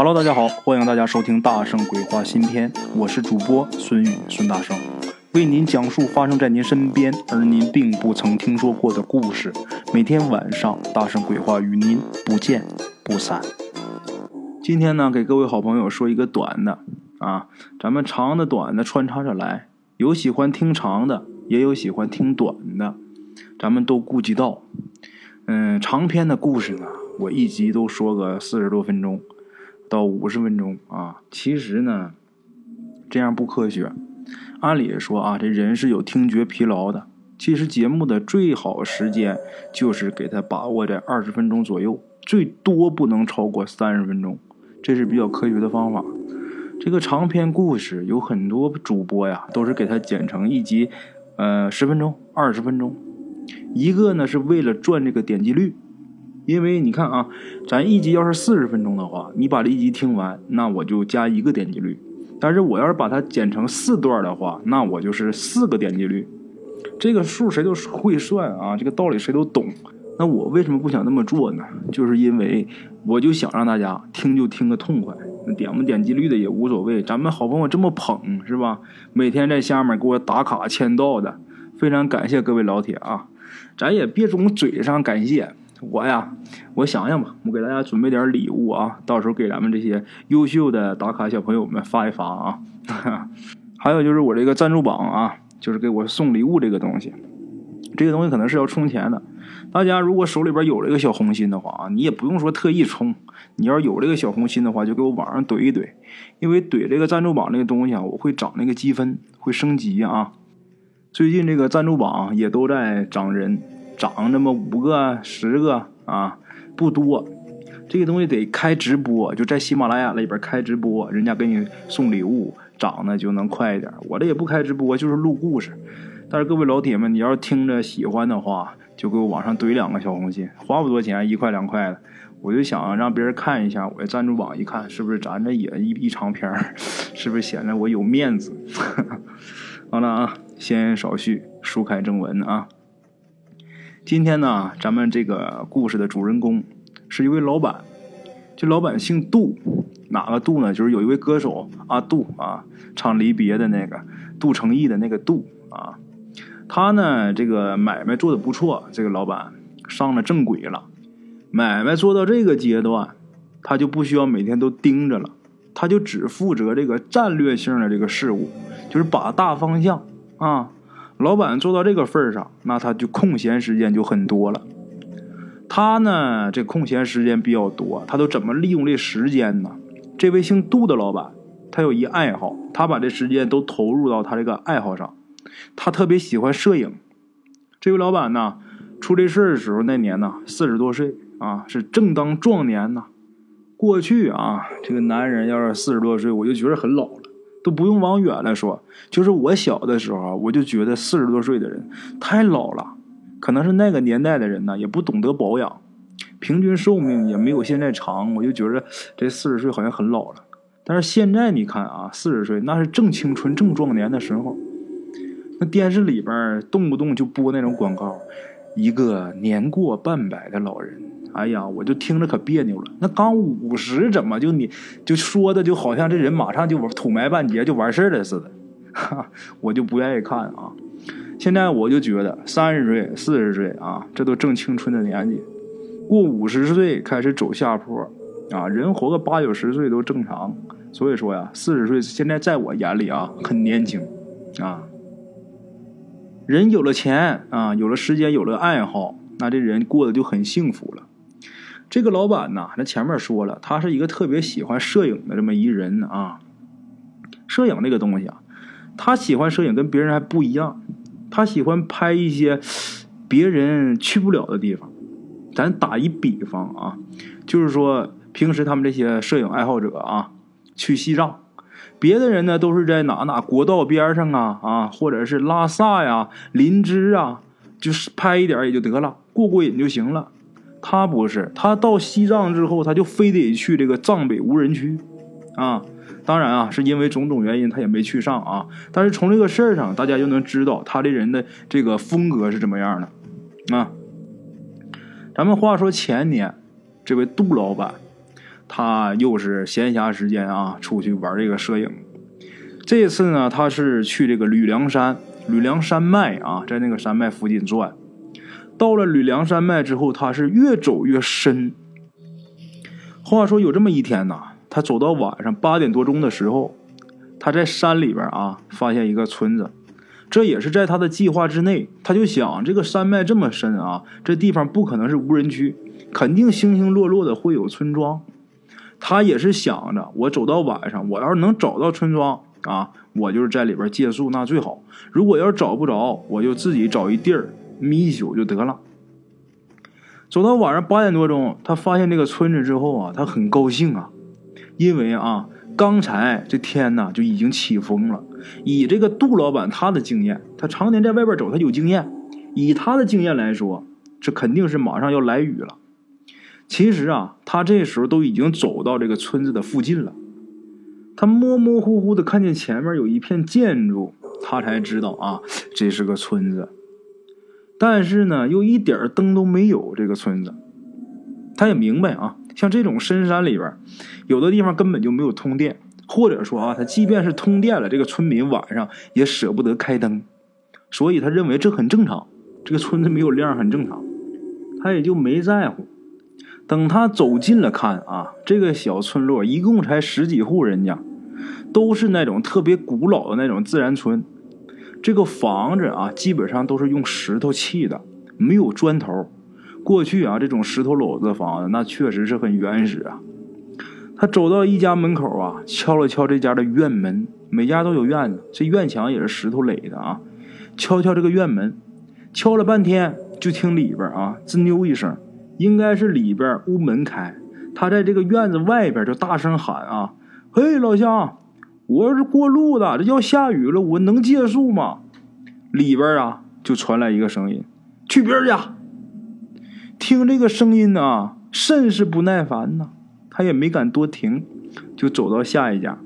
Hello，大家好，欢迎大家收听《大圣鬼话》新篇，我是主播孙宇，孙大圣，为您讲述发生在您身边而您并不曾听说过的故事。每天晚上，《大圣鬼话》与您不见不散。今天呢，给各位好朋友说一个短的啊，咱们长的、短的穿插着来，有喜欢听长的，也有喜欢听短的，咱们都顾及到。嗯，长篇的故事呢，我一集都说个四十多分钟。到五十分钟啊！其实呢，这样不科学。按理说啊，这人是有听觉疲劳的。其实节目的最好时间就是给他把握在二十分钟左右，最多不能超过三十分钟，这是比较科学的方法。这个长篇故事有很多主播呀，都是给他剪成一集，呃，十分钟、二十分钟。一个呢，是为了赚这个点击率。因为你看啊，咱一集要是四十分钟的话，你把这一集听完，那我就加一个点击率。但是我要是把它剪成四段的话，那我就是四个点击率。这个数谁都会算啊，这个道理谁都懂。那我为什么不想那么做呢？就是因为我就想让大家听就听个痛快，点不点击率的也无所谓。咱们好朋友这么捧是吧？每天在下面给我打卡签到的，非常感谢各位老铁啊！咱也别总嘴上感谢。我呀，我想想吧，我给大家准备点礼物啊，到时候给咱们这些优秀的打卡小朋友们发一发啊。还有就是我这个赞助榜啊，就是给我送礼物这个东西，这个东西可能是要充钱的。大家如果手里边有这个小红心的话啊，你也不用说特意充，你要有这个小红心的话，就给我网上怼一怼，因为怼这个赞助榜这个东西啊，我会涨那个积分，会升级啊。最近这个赞助榜也都在涨人。涨那么五个、十个啊，不多。这个东西得开直播，就在喜马拉雅里边开直播，人家给你送礼物，涨的就能快一点。我这也不开直播，就是录故事。但是各位老铁们，你要是听着喜欢的话，就给我往上怼两个小红心，花不多钱，一块两块的。我就想让别人看一下我赞助榜，一看是不是咱这也一一长篇 是不是显得我有面子？好了啊，闲言少叙，书开正文啊。今天呢，咱们这个故事的主人公是一位老板，这老板姓杜，哪个杜呢？就是有一位歌手阿杜啊，唱《离别》的那个杜成义的那个杜啊。他呢，这个买卖做的不错，这个老板上了正轨了。买卖做到这个阶段，他就不需要每天都盯着了，他就只负责这个战略性的这个事务，就是把大方向啊。老板做到这个份上，那他就空闲时间就很多了。他呢，这空闲时间比较多，他都怎么利用这时间呢？这位姓杜的老板，他有一爱好，他把这时间都投入到他这个爱好上。他特别喜欢摄影。这位老板呢，出这事儿的时候那年呢，四十多岁啊，是正当壮年呢。过去啊，这个男人要是四十多岁，我就觉得很老。都不用往远了说，就是我小的时候，我就觉得四十多岁的人太老了。可能是那个年代的人呢，也不懂得保养，平均寿命也没有现在长。我就觉得这四十岁好像很老了。但是现在你看啊，四十岁那是正青春、正壮年的时候。那电视里边动不动就播那种广告，一个年过半百的老人。哎呀，我就听着可别扭了。那刚五十，怎么就你就说的就好像这人马上就土埋半截就完事儿了似的，哈，我就不愿意看啊。现在我就觉得三十岁、四十岁啊，这都正青春的年纪，过五十岁开始走下坡啊。人活个八九十岁都正常，所以说呀，四十岁现在在我眼里啊很年轻啊。人有了钱啊，有了时间，有了爱好，那这人过得就很幸福了。这个老板呢，那前面说了，他是一个特别喜欢摄影的这么一人啊。摄影这个东西啊，他喜欢摄影跟别人还不一样，他喜欢拍一些别人去不了的地方。咱打一比方啊，就是说平时他们这些摄影爱好者啊，去西藏，别的人呢都是在哪哪国道边上啊啊，或者是拉萨呀、林芝啊，就是拍一点也就得了，过过瘾就行了。他不是，他到西藏之后，他就非得去这个藏北无人区，啊，当然啊，是因为种种原因，他也没去上啊。但是从这个事儿上，大家就能知道他这人的这个风格是怎么样的，啊。咱们话说前年，这位杜老板，他又是闲暇时间啊，出去玩这个摄影。这次呢，他是去这个吕梁山、吕梁山脉啊，在那个山脉附近转。到了吕梁山脉之后，他是越走越深。话说有这么一天呢，他走到晚上八点多钟的时候，他在山里边啊发现一个村子，这也是在他的计划之内。他就想，这个山脉这么深啊，这地方不可能是无人区，肯定星星落落的会有村庄。他也是想着，我走到晚上，我要是能找到村庄啊，我就是在里边借宿，那最好。如果要是找不着，我就自己找一地儿眯一宿就得了。走到晚上八点多钟，他发现这个村子之后啊，他很高兴啊，因为啊，刚才这天呢就已经起风了。以这个杜老板他的经验，他常年在外边走，他有经验。以他的经验来说，这肯定是马上要来雨了。其实啊，他这时候都已经走到这个村子的附近了。他模模糊糊的看见前面有一片建筑，他才知道啊，这是个村子。但是呢，又一点灯都没有。这个村子，他也明白啊，像这种深山里边，有的地方根本就没有通电，或者说啊，他即便是通电了，这个村民晚上也舍不得开灯，所以他认为这很正常。这个村子没有亮很正常，他也就没在乎。等他走近了看啊，这个小村落一共才十几户人家，都是那种特别古老的那种自然村。这个房子啊，基本上都是用石头砌的，没有砖头。过去啊，这种石头篓子房子那确实是很原始啊。他走到一家门口啊，敲了敲这家的院门，每家都有院子，这院墙也是石头垒的啊。敲敲这个院门，敲了半天，就听里边啊吱扭一声。应该是里边屋门开，他在这个院子外边就大声喊啊：“嘿，老乡，我是过路的，这要下雨了，我能借宿吗？”里边啊就传来一个声音：“去别人家。”听这个声音呢，甚是不耐烦呢，他也没敢多停，就走到下一家。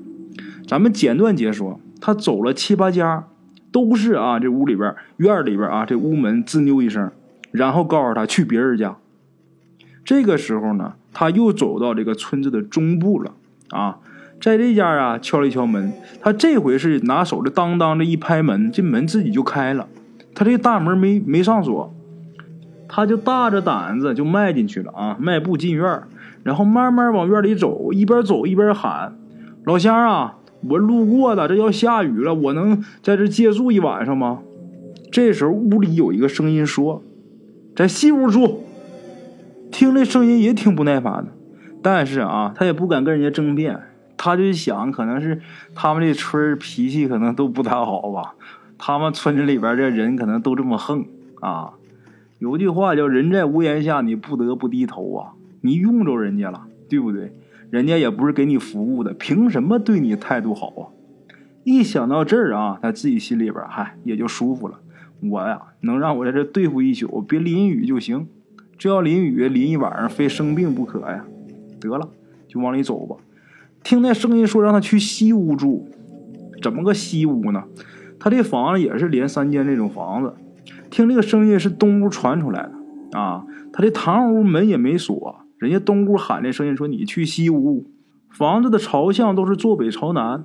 咱们简短解说，他走了七八家，都是啊，这屋里边院里边啊，这屋门吱扭一声，然后告诉他去别人家。这个时候呢，他又走到这个村子的中部了啊，在这家啊敲了一敲门，他这回是拿手的当当的一拍门，这门自己就开了。他这大门没没上锁，他就大着胆子就迈进去了啊，迈步进院，然后慢慢往院里走，一边走一边喊：“老乡啊，我路过的，这要下雨了，我能在这借宿一晚上吗？”这时候屋里有一个声音说：“在西屋住。”听这声音也挺不耐烦的，但是啊，他也不敢跟人家争辩，他就想，可能是他们这村脾气可能都不太好吧，他们村子里边这人可能都这么横啊。有句话叫“人在屋檐下，你不得不低头啊”，你用着人家了，对不对？人家也不是给你服务的，凭什么对你态度好啊？一想到这儿啊，他自己心里边嗨也就舒服了。我呀，能让我在这对付一宿，别淋雨就行。这要淋雨淋一晚上，非生病不可呀！得了，就往里走吧。听那声音说让他去西屋住，怎么个西屋呢？他这房子也是连三间那种房子。听这个声音是东屋传出来的啊！他这堂屋门也没锁，人家东屋喊这声音说你去西屋。房子的朝向都是坐北朝南。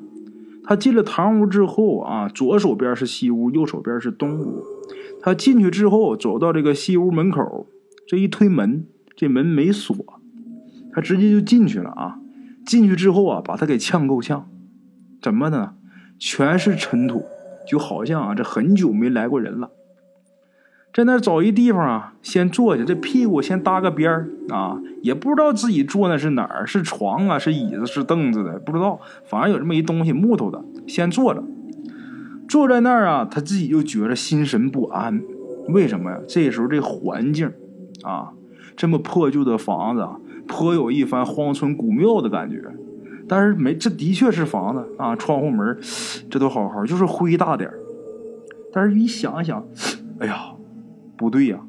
他进了堂屋之后啊，左手边是西屋，右手边是东屋。他进去之后，走到这个西屋门口。这一推门，这门没锁，他直接就进去了啊！进去之后啊，把他给呛够呛。怎么的呢？全是尘土，就好像啊，这很久没来过人了。在那找一地方啊，先坐下，这屁股先搭个边儿啊，也不知道自己坐那是哪儿，是床啊，是椅子，是凳子的，不知道。反正有这么一东西，木头的，先坐着。坐在那儿啊，他自己就觉着心神不安。为什么呀？这时候这环境。啊，这么破旧的房子，颇有一番荒村古庙的感觉。但是没，这的确是房子啊，窗户门这都好好，就是灰大点但是一想一想，哎呀，不对呀！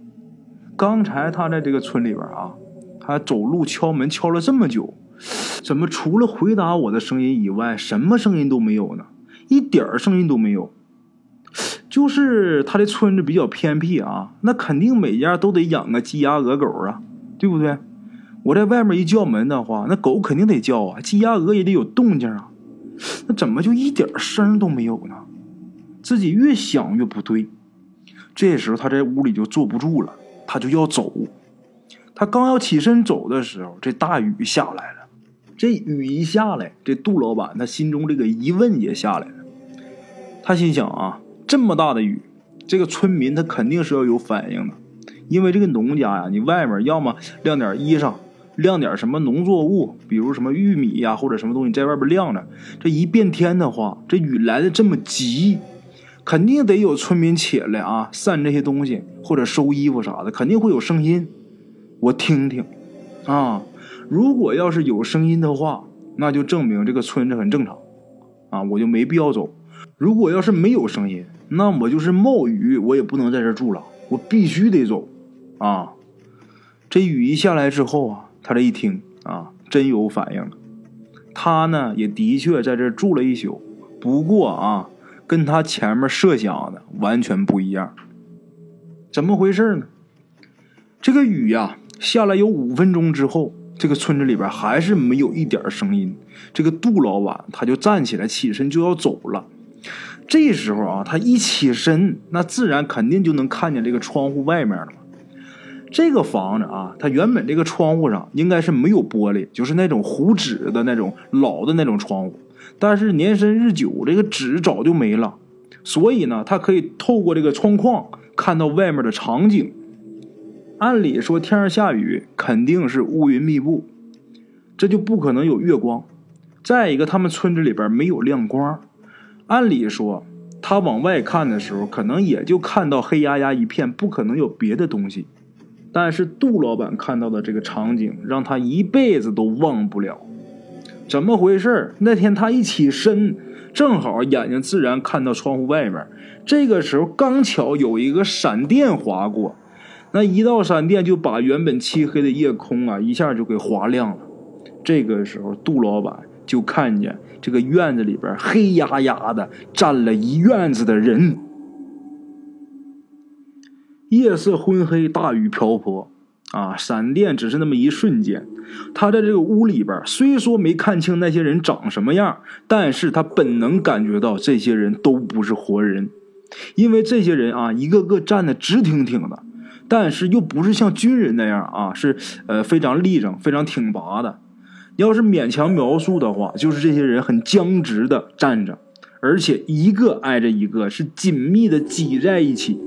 刚才他在这个村里边啊，他走路敲门敲了这么久，怎么除了回答我的声音以外，什么声音都没有呢？一点声音都没有。就是他的村子比较偏僻啊，那肯定每家都得养个鸡鸭鹅狗啊，对不对？我在外面一叫门的话，那狗肯定得叫啊，鸡鸭鹅也得有动静啊。那怎么就一点声都没有呢？自己越想越不对。这时候他在屋里就坐不住了，他就要走。他刚要起身走的时候，这大雨下来了。这雨一下来，这杜老板他心中这个疑问也下来了。他心想啊，这么大的雨。这个村民他肯定是要有反应的，因为这个农家呀，你外面要么晾点衣裳，晾点什么农作物，比如什么玉米呀或者什么东西在外边晾着。这一变天的话，这雨来的这么急，肯定得有村民起来啊，散这些东西或者收衣服啥的，肯定会有声音。我听听，啊，如果要是有声音的话，那就证明这个村子很正常，啊，我就没必要走。如果要是没有声音，那我就是冒雨，我也不能在这住了，我必须得走，啊！这雨一下来之后啊，他这一听啊，真有反应了。他呢也的确在这住了一宿，不过啊，跟他前面设想的完全不一样。怎么回事呢？这个雨呀下来有五分钟之后，这个村子里边还是没有一点声音。这个杜老板他就站起来起身就要走了。这时候啊，他一起身，那自然肯定就能看见这个窗户外面了。这个房子啊，它原本这个窗户上应该是没有玻璃，就是那种糊纸的那种老的那种窗户。但是年深日久，这个纸早就没了，所以呢，他可以透过这个窗框看到外面的场景。按理说，天上下雨肯定是乌云密布，这就不可能有月光。再一个，他们村子里边没有亮光。按理说，他往外看的时候，可能也就看到黑压压一片，不可能有别的东西。但是杜老板看到的这个场景，让他一辈子都忘不了。怎么回事？那天他一起身，正好眼睛自然看到窗户外面。这个时候刚巧有一个闪电划过，那一道闪电就把原本漆黑的夜空啊，一下就给划亮了。这个时候，杜老板就看见。这个院子里边黑压压的站了一院子的人，夜色昏黑，大雨瓢泼，啊，闪电只是那么一瞬间。他在这个屋里边，虽说没看清那些人长什么样，但是他本能感觉到这些人都不是活人，因为这些人啊，一个个站的直挺挺的，但是又不是像军人那样啊，是呃非常立正、非常挺拔的。要是勉强描述的话，就是这些人很僵直的站着，而且一个挨着一个，是紧密的挤在一起，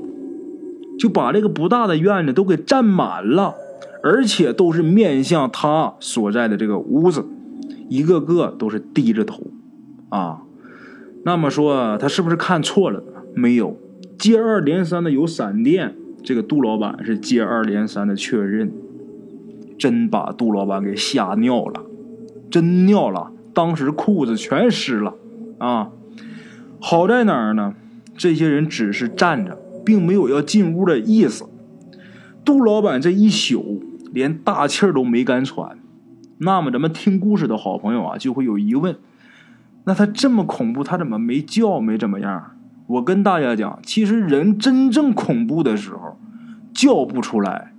就把这个不大的院子都给占满了，而且都是面向他所在的这个屋子，一个个都是低着头，啊，那么说他是不是看错了？没有，接二连三的有闪电，这个杜老板是接二连三的确认，真把杜老板给吓尿了。真尿了，当时裤子全湿了，啊！好在哪儿呢？这些人只是站着，并没有要进屋的意思。杜老板这一宿连大气儿都没敢喘。那么咱们听故事的好朋友啊，就会有疑问：那他这么恐怖，他怎么没叫没怎么样？我跟大家讲，其实人真正恐怖的时候，叫不出来。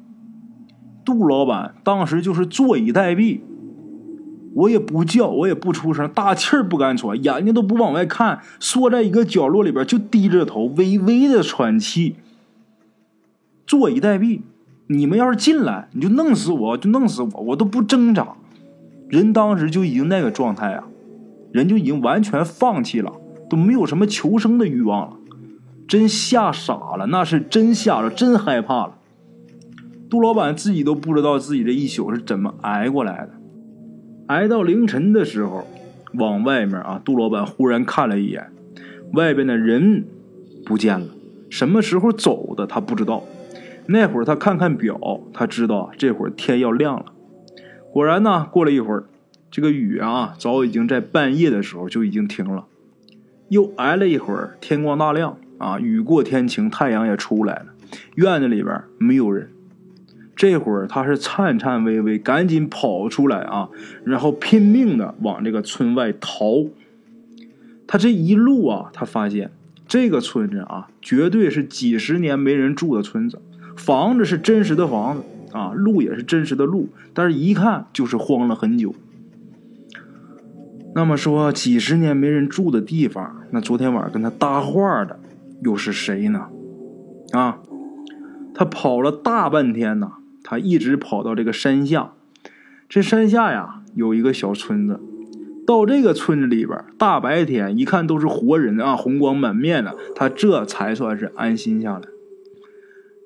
杜老板当时就是坐以待毙。我也不叫，我也不出声，大气儿不敢喘，眼睛都不往外看，缩在一个角落里边，就低着头，微微的喘气，坐以待毙。你们要是进来，你就弄死我，就弄死我，我都不挣扎。人当时就已经那个状态啊，人就已经完全放弃了，都没有什么求生的欲望了，真吓傻了，那是真吓了，真害怕了。杜老板自己都不知道自己这一宿是怎么挨过来的。挨到凌晨的时候，往外面啊，杜老板忽然看了一眼，外边的人不见了。什么时候走的他不知道。那会儿他看看表，他知道这会儿天要亮了。果然呢，过了一会儿，这个雨啊，早已经在半夜的时候就已经停了。又挨了一会儿，天光大亮啊，雨过天晴，太阳也出来了。院子里边没有人。这会儿他是颤颤巍巍，赶紧跑出来啊，然后拼命的往这个村外逃。他这一路啊，他发现这个村子啊，绝对是几十年没人住的村子，房子是真实的房子，啊，路也是真实的路，但是一看就是荒了很久。那么说几十年没人住的地方，那昨天晚上跟他搭话的又是谁呢？啊，他跑了大半天呢，他一直跑到这个山下。这山下呀有一个小村子，到这个村子里边，大白天一看都是活人啊，红光满面的，他这才算是安心下来。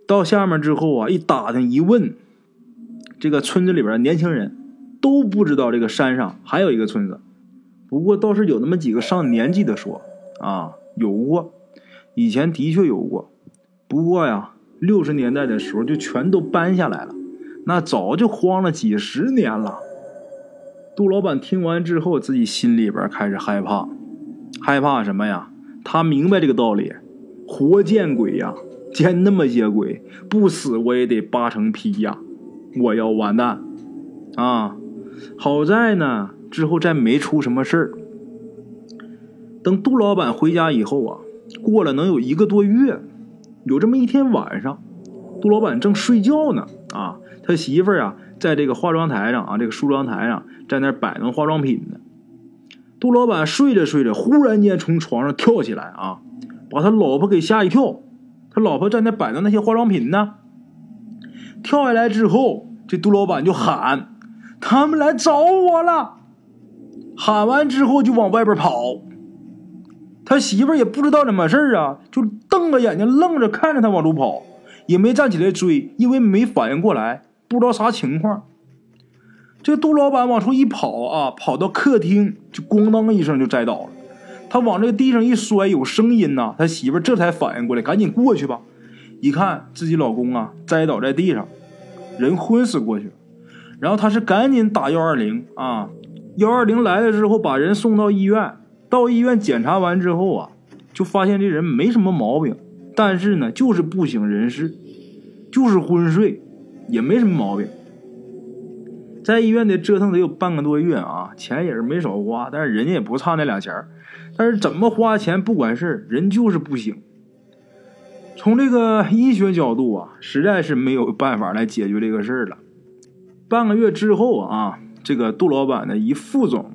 到下面之后啊，一打听一问，这个村子里边年轻人都不知道这个山上还有一个村子。不过倒是有那么几个上年纪的说，啊，有过，以前的确有过，不过呀，六十年代的时候就全都搬下来了，那早就荒了几十年了。杜老板听完之后，自己心里边开始害怕，害怕什么呀？他明白这个道理，活见鬼呀，见那么些鬼，不死我也得扒成皮呀，我要完蛋啊！好在呢。之后再没出什么事儿。等杜老板回家以后啊，过了能有一个多月，有这么一天晚上，杜老板正睡觉呢啊，他媳妇儿啊在这个化妆台上啊，这个梳妆台上在那摆弄化妆品呢。杜老板睡着睡着，忽然间从床上跳起来啊，把他老婆给吓一跳。他老婆在那摆弄那些化妆品呢，跳下来之后，这杜老板就喊：“他们来找我了！”喊完之后就往外边跑，他媳妇儿也不知道怎么事啊，就瞪着眼睛愣着看着他往出跑，也没站起来追，因为没反应过来，不知道啥情况。这杜老板往出一跑啊，跑到客厅就咣当一声就栽倒了，他往这个地上一摔，有声音呐，他媳妇这才反应过来，赶紧过去吧。一看自己老公啊栽倒在地上，人昏死过去，然后他是赶紧打幺二零啊。幺二零来了之后，把人送到医院。到医院检查完之后啊，就发现这人没什么毛病，但是呢，就是不省人事，就是昏睡，也没什么毛病。在医院得折腾得有半个多月啊，钱也是没少花，但是人家也不差那俩钱儿但是怎么花钱不管事人就是不行。从这个医学角度啊，实在是没有办法来解决这个事儿了。半个月之后啊。这个杜老板的一副总，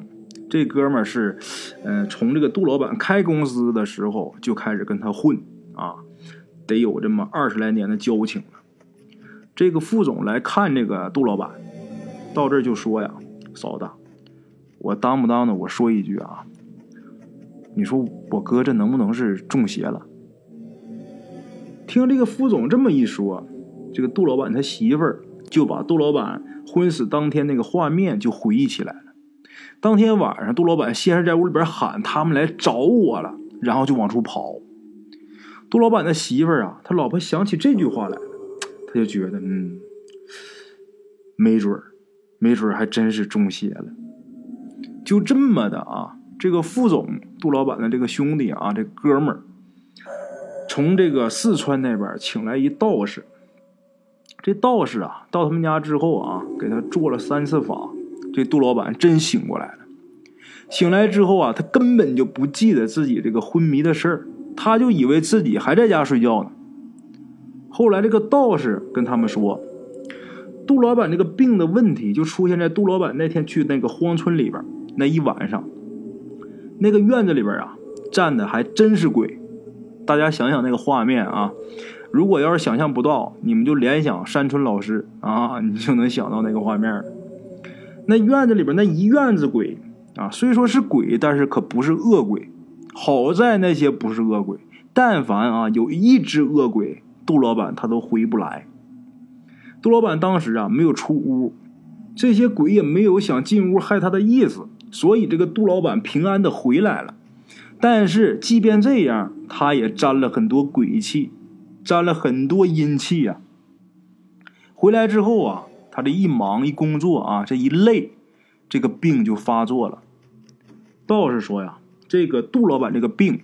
这哥们儿是，嗯，从这个杜老板开公司的时候就开始跟他混啊，得有这么二十来年的交情了。这个副总来看这个杜老板，到这就说呀：“嫂子，我当不当的？我说一句啊，你说我哥这能不能是中邪了？”听这个副总这么一说，这个杜老板他媳妇儿就把杜老板。昏死当天那个画面就回忆起来了。当天晚上，杜老板先是在屋里边喊他们来找我了，然后就往出跑。杜老板的媳妇儿啊，他老婆想起这句话来，他就觉得，嗯，没准儿，没准儿还真是中邪了。就这么的啊，这个副总杜老板的这个兄弟啊，这哥们儿，从这个四川那边请来一道士。这道士啊，到他们家之后啊，给他做了三次法，这杜老板真醒过来了。醒来之后啊，他根本就不记得自己这个昏迷的事儿，他就以为自己还在家睡觉呢。后来这个道士跟他们说，杜老板这个病的问题就出现在杜老板那天去那个荒村里边那一晚上，那个院子里边啊，站的还真是鬼。大家想想那个画面啊。如果要是想象不到，你们就联想山村老师啊，你就能想到那个画面。那院子里边那一院子鬼啊，虽说是鬼，但是可不是恶鬼。好在那些不是恶鬼，但凡啊有一只恶鬼，杜老板他都回不来。杜老板当时啊没有出屋，这些鬼也没有想进屋害他的意思，所以这个杜老板平安的回来了。但是即便这样，他也沾了很多鬼气。沾了很多阴气呀。回来之后啊，他这一忙一工作啊，这一累，这个病就发作了。道士说呀，这个杜老板这个病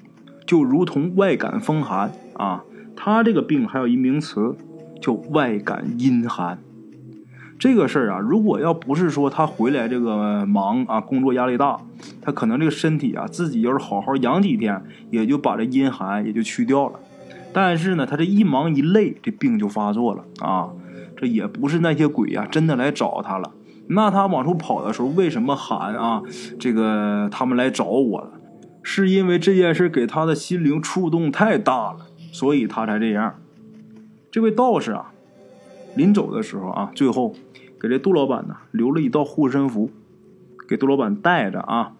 就如同外感风寒啊，他这个病还有一名词叫外感阴寒。这个事儿啊，如果要不是说他回来这个忙啊，工作压力大，他可能这个身体啊，自己要是好好养几天，也就把这阴寒也就去掉了。但是呢，他这一忙一累，这病就发作了啊！这也不是那些鬼呀真的来找他了。那他往出跑的时候，为什么喊啊？这个他们来找我了，是因为这件事给他的心灵触动太大了，所以他才这样。这位道士啊，临走的时候啊，最后给这杜老板呢留了一道护身符，给杜老板带着啊。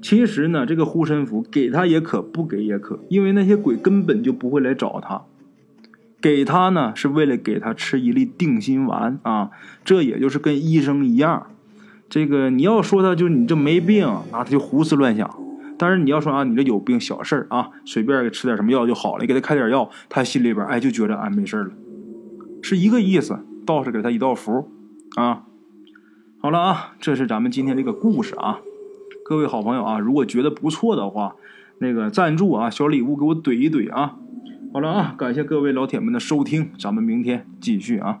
其实呢，这个护身符给他也可，不给也可，因为那些鬼根本就不会来找他。给他呢，是为了给他吃一粒定心丸啊，这也就是跟医生一样。这个你要说他就你这没病，那他就胡思乱想；但是你要说啊，你这有病小事儿啊，随便吃点什么药就好了，给他开点药，他心里边哎就觉得哎没事了，是一个意思。道士给他一道符啊。好了啊，这是咱们今天这个故事啊。各位好朋友啊，如果觉得不错的话，那个赞助啊，小礼物给我怼一怼啊。好了啊，感谢各位老铁们的收听，咱们明天继续啊。